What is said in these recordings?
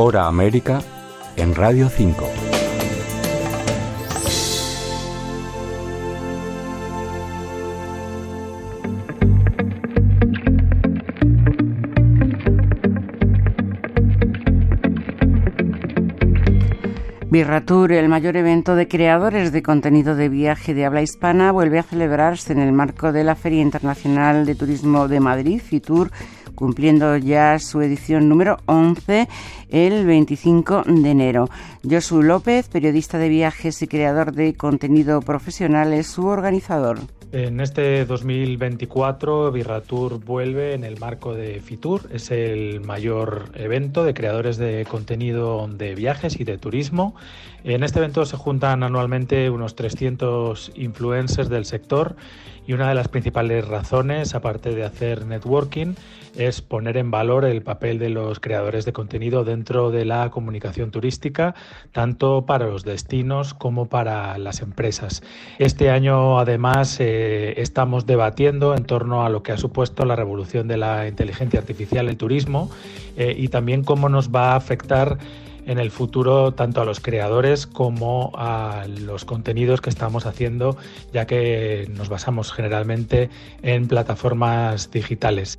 Hora América en Radio 5. Birratur, el mayor evento de creadores de contenido de viaje de habla hispana, vuelve a celebrarse en el marco de la Feria Internacional de Turismo de Madrid, FITUR, cumpliendo ya su edición número 11 el 25 de enero. Josu López, periodista de viajes y creador de contenido profesional, es su organizador. En este 2024, Virratur vuelve en el marco de Fitur. Es el mayor evento de creadores de contenido de viajes y de turismo. En este evento se juntan anualmente unos 300 influencers del sector y una de las principales razones, aparte de hacer networking, es poner en valor el papel de los creadores de contenido dentro de la comunicación turística, tanto para los destinos como para las empresas. Este año, además, eh, estamos debatiendo en torno a lo que ha supuesto la revolución de la inteligencia artificial en turismo eh, y también cómo nos va a afectar en el futuro tanto a los creadores como a los contenidos que estamos haciendo, ya que nos basamos generalmente en plataformas digitales.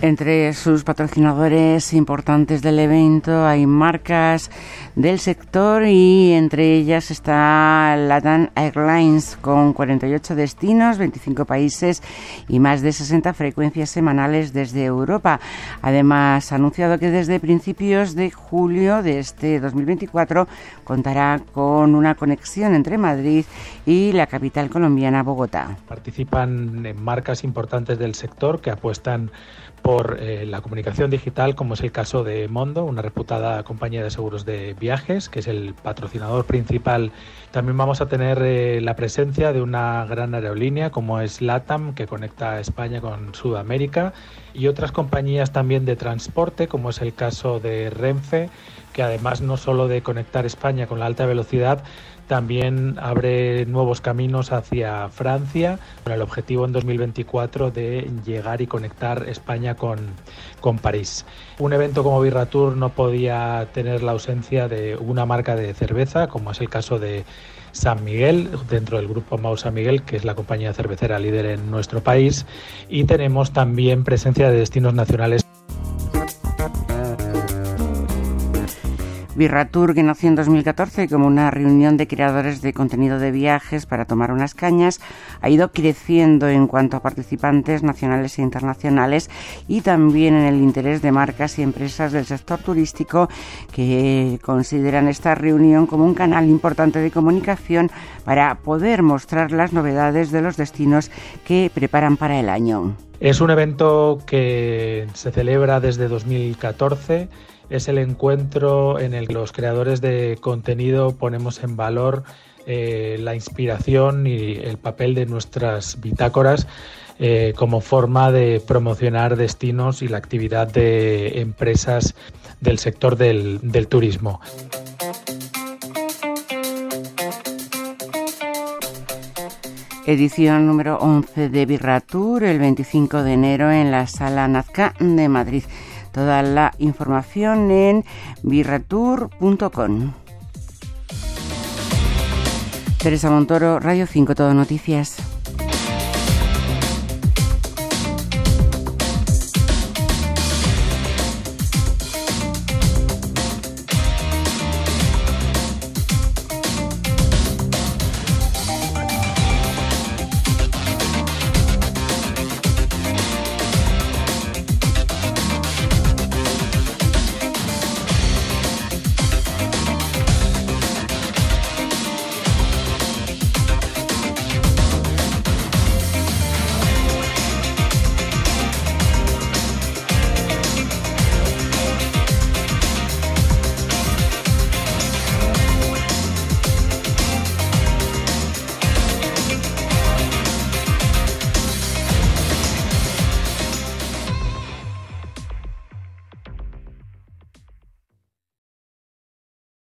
Entre sus patrocinadores importantes del evento hay marcas del sector y entre ellas está Latam Airlines con 48 destinos, 25 países y más de 60 frecuencias semanales desde Europa. Además, ha anunciado que desde principios de julio de este 2024 contará con una conexión entre Madrid y la capital colombiana, Bogotá. Participan en marcas importantes del sector que apuestan eh, la comunicación digital, como es el caso de Mondo, una reputada compañía de seguros de viajes, que es el patrocinador principal. También vamos a tener eh, la presencia de una gran aerolínea como es LATAM, que conecta España con Sudamérica, y otras compañías también de transporte, como es el caso de Renfe, que además no solo de conectar España con la alta velocidad, también abre nuevos caminos hacia Francia con el objetivo en 2024 de llegar y conectar España con, con París. Un evento como Birratur no podía tener la ausencia de una marca de cerveza, como es el caso de San Miguel, dentro del grupo Mau San Miguel, que es la compañía cervecera líder en nuestro país, y tenemos también presencia de destinos nacionales. Birratur, que nació en 2014 como una reunión de creadores de contenido de viajes para tomar unas cañas, ha ido creciendo en cuanto a participantes nacionales e internacionales y también en el interés de marcas y empresas del sector turístico que consideran esta reunión como un canal importante de comunicación para poder mostrar las novedades de los destinos que preparan para el año. Es un evento que se celebra desde 2014 es el encuentro en el que los creadores de contenido ponemos en valor eh, la inspiración y el papel de nuestras bitácoras eh, como forma de promocionar destinos y la actividad de empresas del sector del, turismo. edición número 11 de Birratur el 25 de enero en la Sala Nazca de Madrid. Toda la información en birratur.com. Teresa Montoro, Radio 5, Todo Noticias.